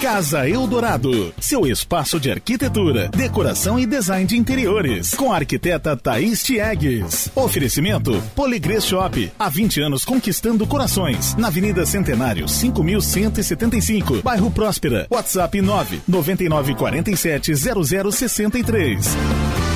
Casa Eldorado, seu espaço de arquitetura, decoração e design de interiores, com a arquiteta Thaís Tiegues. Oferecimento Poligrês Shop, há 20 anos conquistando corações, na Avenida Centenário, 5175, bairro Próspera. WhatsApp 9 9947 0063.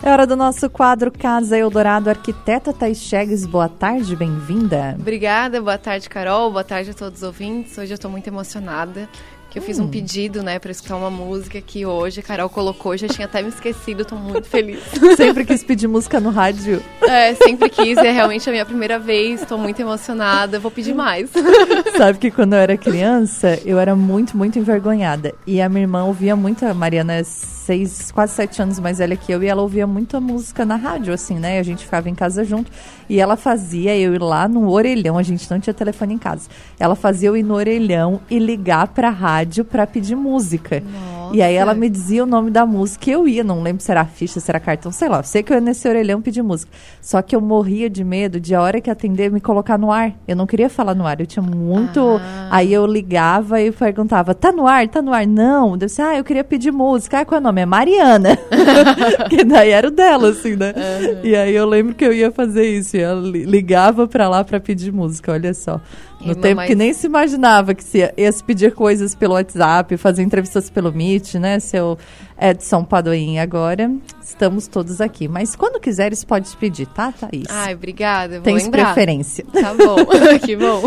É hora do nosso quadro Casa Eldorado. Arquiteta Thais Chegues, boa tarde, bem-vinda. Obrigada, boa tarde, Carol. Boa tarde a todos os ouvintes. Hoje eu estou muito emocionada que eu fiz um hum. pedido, né, para escutar uma música que hoje a Carol colocou, já tinha até me esquecido, tô muito feliz. Sempre quis pedir música no rádio? É, sempre quis, é realmente a minha primeira vez, tô muito emocionada, vou pedir mais. Sabe que quando eu era criança, eu era muito, muito envergonhada. E a minha irmã ouvia muito, a Mariana seis, quase sete anos mais velha que eu, e ela ouvia muita música na rádio, assim, né? A gente ficava em casa junto. E ela fazia eu ir lá no orelhão, a gente não tinha telefone em casa. Ela fazia eu ir no orelhão e ligar pra rádio pra pedir música. Nossa. E aí ela me dizia o nome da música e eu ia, não lembro se era ficha, se era cartão, sei lá. Sei que eu ia nesse orelhão pedir música. Só que eu morria de medo de a hora que atender me colocar no ar. Eu não queria falar no ar, eu tinha muito. Ah. Aí eu ligava e perguntava: tá no ar? Tá no ar? Não. Eu disse, ah, eu queria pedir música. Ah, qual é o nome? É Mariana. que daí era o dela, assim, né? Uhum. E aí eu lembro que eu ia fazer isso ela ligava para lá para pedir música, olha só. No tempo que nem se imaginava que se ia, se pedir coisas pelo WhatsApp, fazer entrevistas pelo Meet, né, seu Edson Padoim. Agora estamos todos aqui. Mas quando quiseres, pode pedir, tá, Thaís? Ai, obrigada. Tens lembrar. preferência. Tá bom, que bom.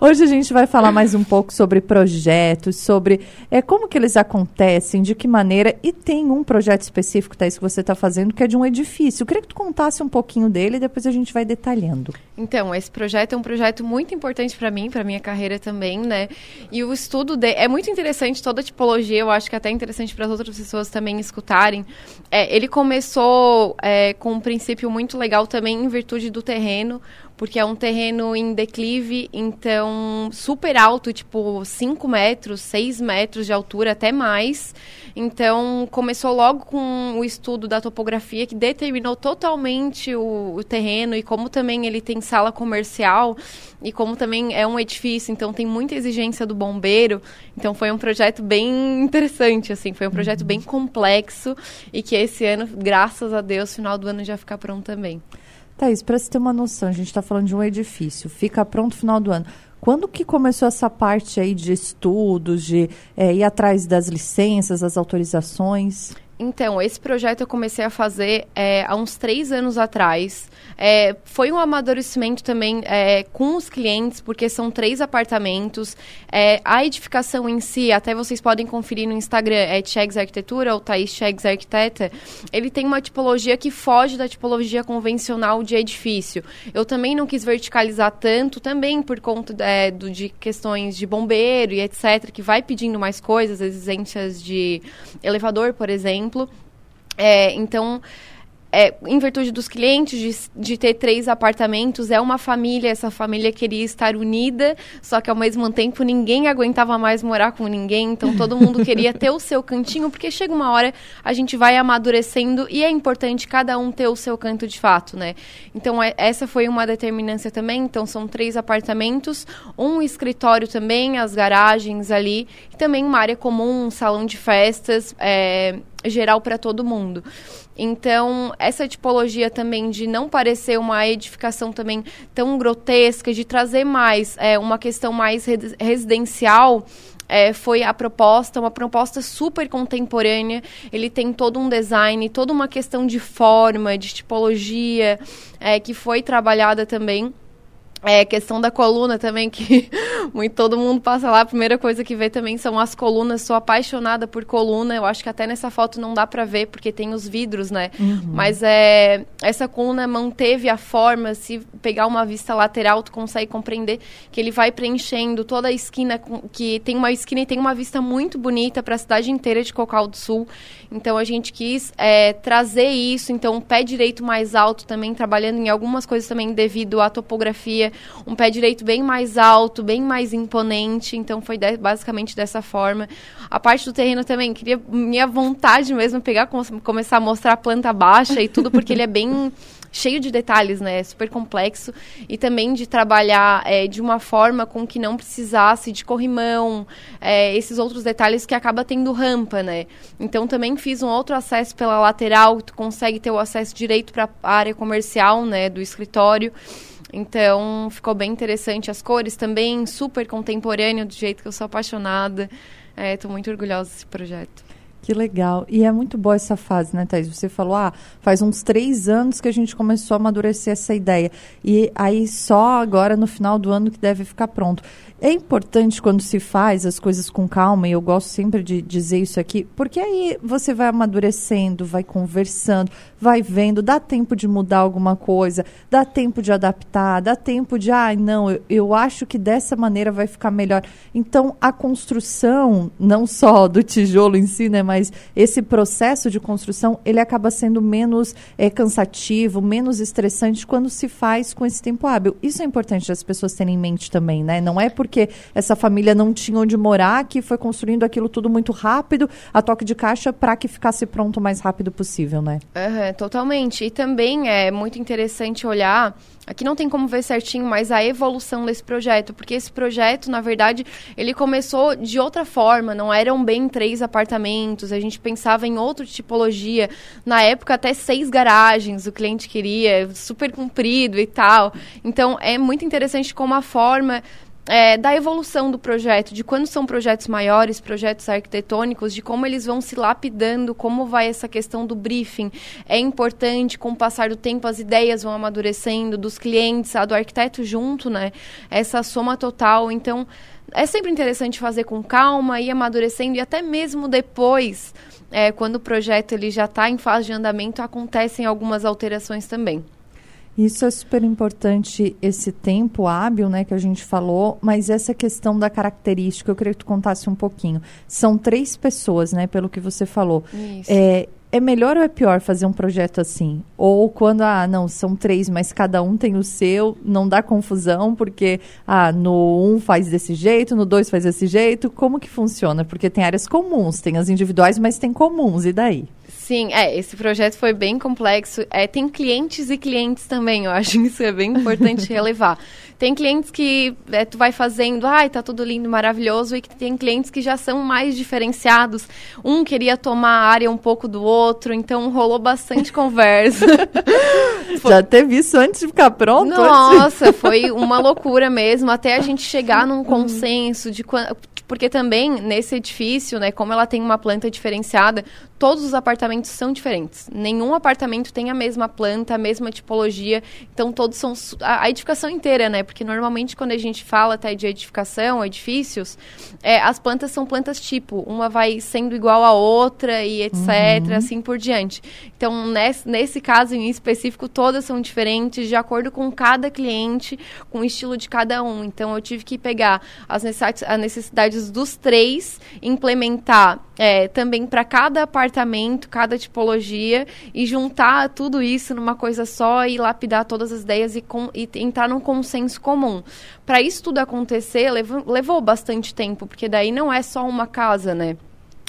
Hoje a gente vai falar mais um pouco sobre projetos, sobre é, como que eles acontecem, de que maneira. E tem um projeto específico, Thaís, que você está fazendo, que é de um edifício. Eu queria que tu contasse um pouquinho dele e depois a gente vai detalhando. Então, esse projeto é um projeto muito importante para mim, para minha carreira também, né? E o estudo de... é muito interessante, toda a tipologia, eu acho que é até interessante para as outras pessoas também escutarem. É, ele começou é, com um princípio muito legal também em virtude do terreno, porque é um terreno em declive, então super alto, tipo 5 metros, 6 metros de altura, até mais. Então começou logo com o estudo da topografia que determinou totalmente o, o terreno e como também ele tem sala comercial e como também é um edifício, então tem muita exigência do bombeiro. Então foi um projeto bem interessante, assim, foi um projeto bem complexo e que esse ano, graças a Deus, final do ano já fica pronto também. Thaís, para você ter uma noção, a gente está falando de um edifício, fica pronto no final do ano. Quando que começou essa parte aí de estudos, de é, ir atrás das licenças, das autorizações? Então, esse projeto eu comecei a fazer é, há uns três anos atrás. É, foi um amadurecimento também é, com os clientes, porque são três apartamentos. A edificação em si, até vocês podem conferir no Instagram, é Chegs Arquitetura ou Thaís Chegs Arquiteta. Ele tem uma tipologia que foge da tipologia convencional de edifício. Eu também não quis verticalizar tanto, também por conta do, de questões de bombeiro e etc., que vai pedindo mais coisas, exigências de elevador, por exemplo. É, então, é, em virtude dos clientes, de, de, ter três apartamentos, é uma família, essa família queria estar unida, só que ao mesmo tempo ninguém aguentava mais morar com ninguém, então todo mundo queria ter o seu cantinho, porque chega uma hora, a gente vai amadurecendo e é importante cada um ter o seu canto de fato, né? Então é, essa foi uma determinância também, então são três apartamentos, um escritório também, as garagens ali, e também uma área comum, um salão de festas, é, geral para todo mundo. Então, essa tipologia também de não parecer uma edificação também tão grotesca, de trazer mais é, uma questão mais residencial, é, foi a proposta, uma proposta super contemporânea. Ele tem todo um design, toda uma questão de forma, de tipologia, é, que foi trabalhada também. É, questão da coluna também, que muito, todo mundo passa lá. A primeira coisa que vê também são as colunas. Sou apaixonada por coluna. Eu acho que até nessa foto não dá para ver, porque tem os vidros, né? Uhum. Mas é, essa coluna manteve a forma. Se pegar uma vista lateral, tu consegue compreender que ele vai preenchendo toda a esquina, que tem uma esquina e tem uma vista muito bonita para a cidade inteira de Cocal do Sul. Então a gente quis é, trazer isso. Então, um pé direito mais alto também, trabalhando em algumas coisas também devido à topografia um pé direito bem mais alto, bem mais imponente. Então foi de, basicamente dessa forma. A parte do terreno também, queria minha vontade mesmo pegar, com, começar a mostrar a planta baixa e tudo, porque ele é bem cheio de detalhes, né? Super complexo. E também de trabalhar é, de uma forma com que não precisasse de corrimão, é, esses outros detalhes que acaba tendo rampa, né? Então também fiz um outro acesso pela lateral, tu consegue ter o acesso direito para a área comercial, né, do escritório. Então ficou bem interessante as cores também, super contemporâneo do jeito que eu sou apaixonada. Estou é, muito orgulhosa desse projeto. Que legal. E é muito boa essa fase, né, Thais? Você falou, ah, faz uns três anos que a gente começou a amadurecer essa ideia. E aí só agora no final do ano que deve ficar pronto. É importante quando se faz as coisas com calma, e eu gosto sempre de dizer isso aqui, porque aí você vai amadurecendo, vai conversando, vai vendo, dá tempo de mudar alguma coisa, dá tempo de adaptar, dá tempo de, ah, não, eu, eu acho que dessa maneira vai ficar melhor. Então, a construção, não só do tijolo em si, né, mas esse processo de construção, ele acaba sendo menos é, cansativo, menos estressante quando se faz com esse tempo hábil. Isso é importante as pessoas terem em mente também, né? Não é por porque essa família não tinha onde morar, que foi construindo aquilo tudo muito rápido, a toque de caixa, para que ficasse pronto o mais rápido possível, né? Uhum, totalmente. E também é muito interessante olhar. Aqui não tem como ver certinho, mas a evolução desse projeto, porque esse projeto, na verdade, ele começou de outra forma, não eram bem três apartamentos, a gente pensava em outra tipologia. Na época, até seis garagens o cliente queria, super comprido e tal. Então, é muito interessante como a forma é, da evolução do projeto, de quando são projetos maiores, projetos arquitetônicos, de como eles vão se lapidando, como vai essa questão do briefing. É importante, com o passar do tempo, as ideias vão amadurecendo, dos clientes, a do arquiteto junto, né? Essa soma total. Então, é sempre interessante fazer com calma, ir amadurecendo, e até mesmo depois, é, quando o projeto ele já está em fase de andamento, acontecem algumas alterações também. Isso é super importante, esse tempo hábil, né, que a gente falou, mas essa questão da característica, eu queria que tu contasse um pouquinho. São três pessoas, né, pelo que você falou. Isso. É, é melhor ou é pior fazer um projeto assim? Ou quando, ah, não, são três, mas cada um tem o seu, não dá confusão, porque, ah, no um faz desse jeito, no dois faz desse jeito. Como que funciona? Porque tem áreas comuns, tem as individuais, mas tem comuns, e daí? Sim, é, esse projeto foi bem complexo. É, tem clientes e clientes também, eu acho isso é bem importante relevar. Tem clientes que é, tu vai fazendo, ai, tá tudo lindo, maravilhoso, e que tem clientes que já são mais diferenciados. Um queria tomar a área um pouco do outro, então rolou bastante conversa. Já teve isso antes de ficar pronto? Nossa, foi uma loucura mesmo, até a gente chegar num consenso de quando porque também nesse edifício, né, como ela tem uma planta diferenciada, todos os apartamentos são diferentes. Nenhum apartamento tem a mesma planta, a mesma tipologia. Então todos são a, edificação inteira, né? Porque normalmente quando a gente fala até de edificação, edifícios, é, as plantas são plantas tipo, uma vai sendo igual a outra e etc, uhum. assim por diante. Então nesse, nesse caso em específico todas são diferentes de acordo com cada cliente, com o estilo de cada um. Então eu tive que pegar as necessidades, dos três, implementar é, também para cada apartamento, cada tipologia, e juntar tudo isso numa coisa só e lapidar todas as ideias e, com, e entrar num consenso comum. Para isso tudo acontecer, levou, levou bastante tempo, porque daí não é só uma casa, né?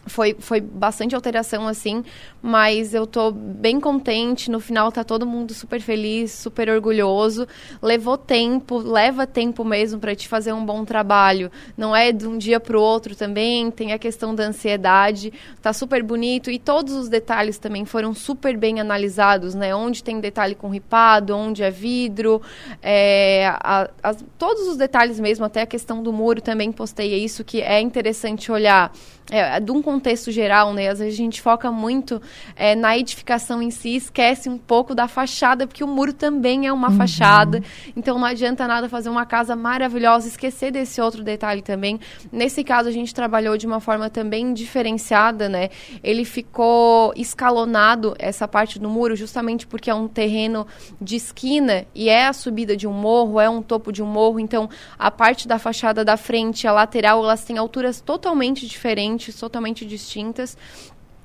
Foi, foi bastante alteração, assim, mas eu tô bem contente. No final tá todo mundo super feliz, super orgulhoso. Levou tempo, leva tempo mesmo para te fazer um bom trabalho. Não é de um dia pro outro também, tem a questão da ansiedade. Tá super bonito e todos os detalhes também foram super bem analisados, né? Onde tem detalhe com ripado, onde é vidro, é, a, a, todos os detalhes mesmo, até a questão do muro também postei isso, que é interessante olhar é, de um contexto geral, né? Às vezes a gente foca muito é, na edificação em si, esquece um pouco da fachada, porque o muro também é uma uhum. fachada. Então não adianta nada fazer uma casa maravilhosa, esquecer desse outro detalhe também. Nesse caso, a gente trabalhou de uma forma também diferenciada, né? Ele ficou escalonado, essa parte do muro, justamente porque é um terreno de esquina e é a subida de um morro, é um topo de um morro. Então, a parte da fachada da frente, a lateral, elas têm alturas totalmente diferentes totalmente distintas.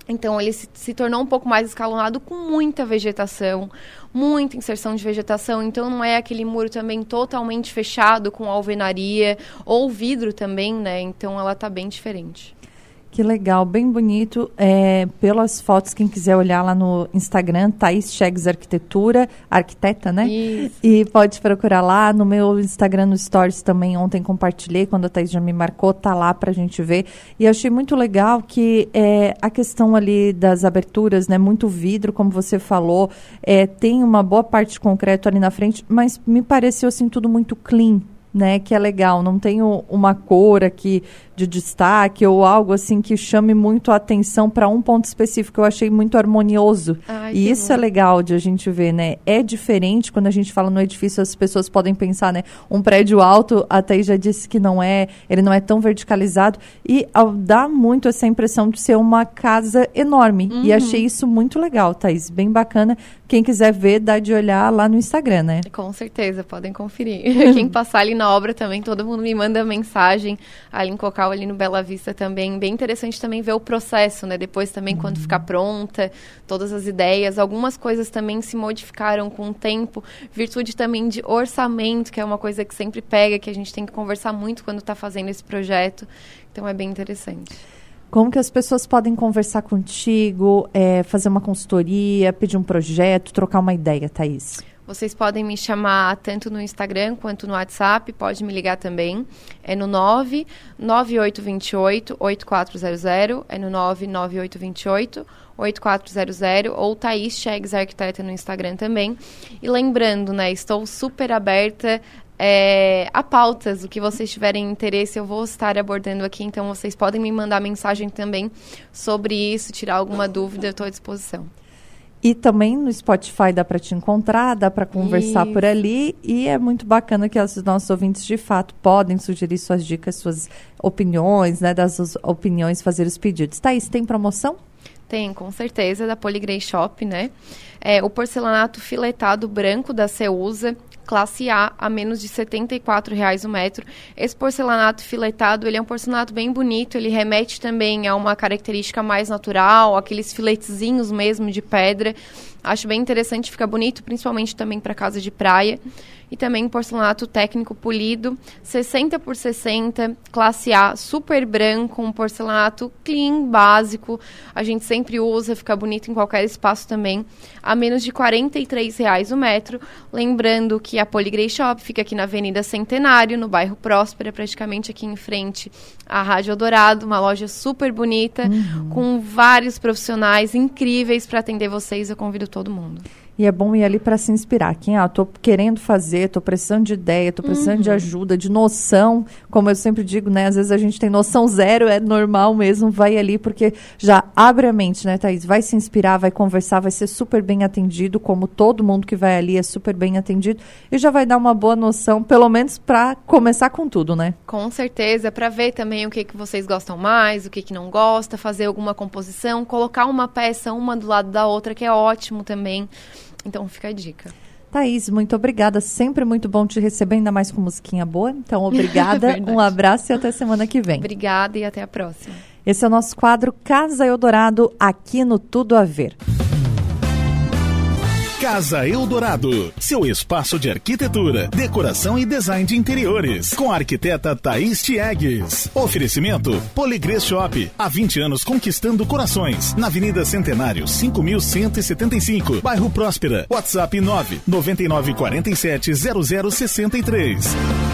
Então ele se, se, tornou um pouco mais escalonado com muita vegetação, muita inserção de vegetação. Então não é aquele muro também totalmente fechado com alvenaria ou vidro também, né? Então ela tá bem diferente. Que legal, bem bonito. É, pelas fotos, quem quiser olhar lá no Instagram, Thaís Chegs Arquitetura, arquiteta, né? Isso. E pode procurar lá. No meu Instagram, no Stories também, ontem compartilhei, quando a Thaís já me marcou, tá lá pra gente ver. E achei muito legal que é, a questão ali das aberturas, né? Muito vidro, como você falou, é, tem uma boa parte de concreto ali na frente, mas me pareceu assim tudo muito clean, né, que é legal, não tem uma cor aqui de destaque ou algo assim que chame muito a atenção para um ponto específico. Eu achei muito harmonioso. Ai, e isso bom. é legal de a gente ver, né? É diferente quando a gente fala no edifício, as pessoas podem pensar, né? Um prédio alto, até já disse que não é, ele não é tão verticalizado e dá muito essa impressão de ser uma casa enorme. Uhum. E achei isso muito legal, Thaís, bem bacana. Quem quiser ver, dá de olhar lá no Instagram, né? Com certeza, podem conferir. Quem passar ali na obra também, todo mundo me manda mensagem ali em Cocal, ali no Bela Vista também. Bem interessante também ver o processo, né? Depois também, quando ficar uhum. pronta, todas as ideias. Algumas coisas também se modificaram com o tempo. Virtude também de orçamento, que é uma coisa que sempre pega, que a gente tem que conversar muito quando está fazendo esse projeto. Então, é bem interessante. Como que as pessoas podem conversar contigo, é, fazer uma consultoria, pedir um projeto, trocar uma ideia, Thaís? Vocês podem me chamar tanto no Instagram quanto no WhatsApp, pode me ligar também. É no 99828 8400, é no 99828 8400 ou Thaís Chegs Arquiteta no Instagram também. E lembrando, né, estou super aberta é, a pautas, o que vocês tiverem interesse, eu vou estar abordando aqui, então vocês podem me mandar mensagem também sobre isso, tirar alguma dúvida, eu estou à disposição. E também no Spotify dá para te encontrar, dá para conversar Isso. por ali. E é muito bacana que os nossos ouvintes, de fato, podem sugerir suas dicas, suas opiniões, né? Das opiniões, fazer os pedidos. Thaís, tem promoção? Tem, com certeza, da Poligrey Shop, né? É, o porcelanato filetado branco da Ceusa, classe A, a menos de R$ 74,00 o metro. Esse porcelanato filetado, ele é um porcelanato bem bonito, ele remete também a uma característica mais natural, aqueles filetezinhos mesmo de pedra. Acho bem interessante, fica bonito, principalmente também para casa de praia e também porcelanato técnico polido, 60 por 60, classe A, super branco, um porcelanato clean, básico. A gente sempre usa, fica bonito em qualquer espaço também, a menos de R$ 43,00 o metro. Lembrando que a Poligrey Shop fica aqui na Avenida Centenário, no bairro Próspera, praticamente aqui em frente à Rádio Dourado, uma loja super bonita, uhum. com vários profissionais incríveis para atender vocês. Eu convido todo mundo. E é bom ir ali para se inspirar. Quem, ah, tô querendo fazer, tô precisando de ideia, tô precisando uhum. de ajuda, de noção. Como eu sempre digo, né? Às vezes a gente tem noção zero, é normal mesmo. Vai ali porque já abre a mente, né, Thaís? Vai se inspirar, vai conversar, vai ser super bem atendido, como todo mundo que vai ali é super bem atendido. E já vai dar uma boa noção, pelo menos para começar com tudo, né? Com certeza, para ver também o que, que vocês gostam mais, o que, que não gosta, fazer alguma composição, colocar uma peça uma do lado da outra, que é ótimo também. Então fica a dica. Thaís, muito obrigada. Sempre muito bom te receber, ainda mais com musiquinha boa. Então, obrigada. um abraço e até semana que vem. Obrigada e até a próxima. Esse é o nosso quadro Casa Eldorado, aqui no Tudo a Ver. Casa Eldorado, seu espaço de arquitetura, decoração e design de interiores, com a arquiteta Thaís Tiegues. Oferecimento Poligrês Shop, há 20 anos conquistando corações, na Avenida Centenário, 5175, bairro Próspera. WhatsApp 9 9947 0063.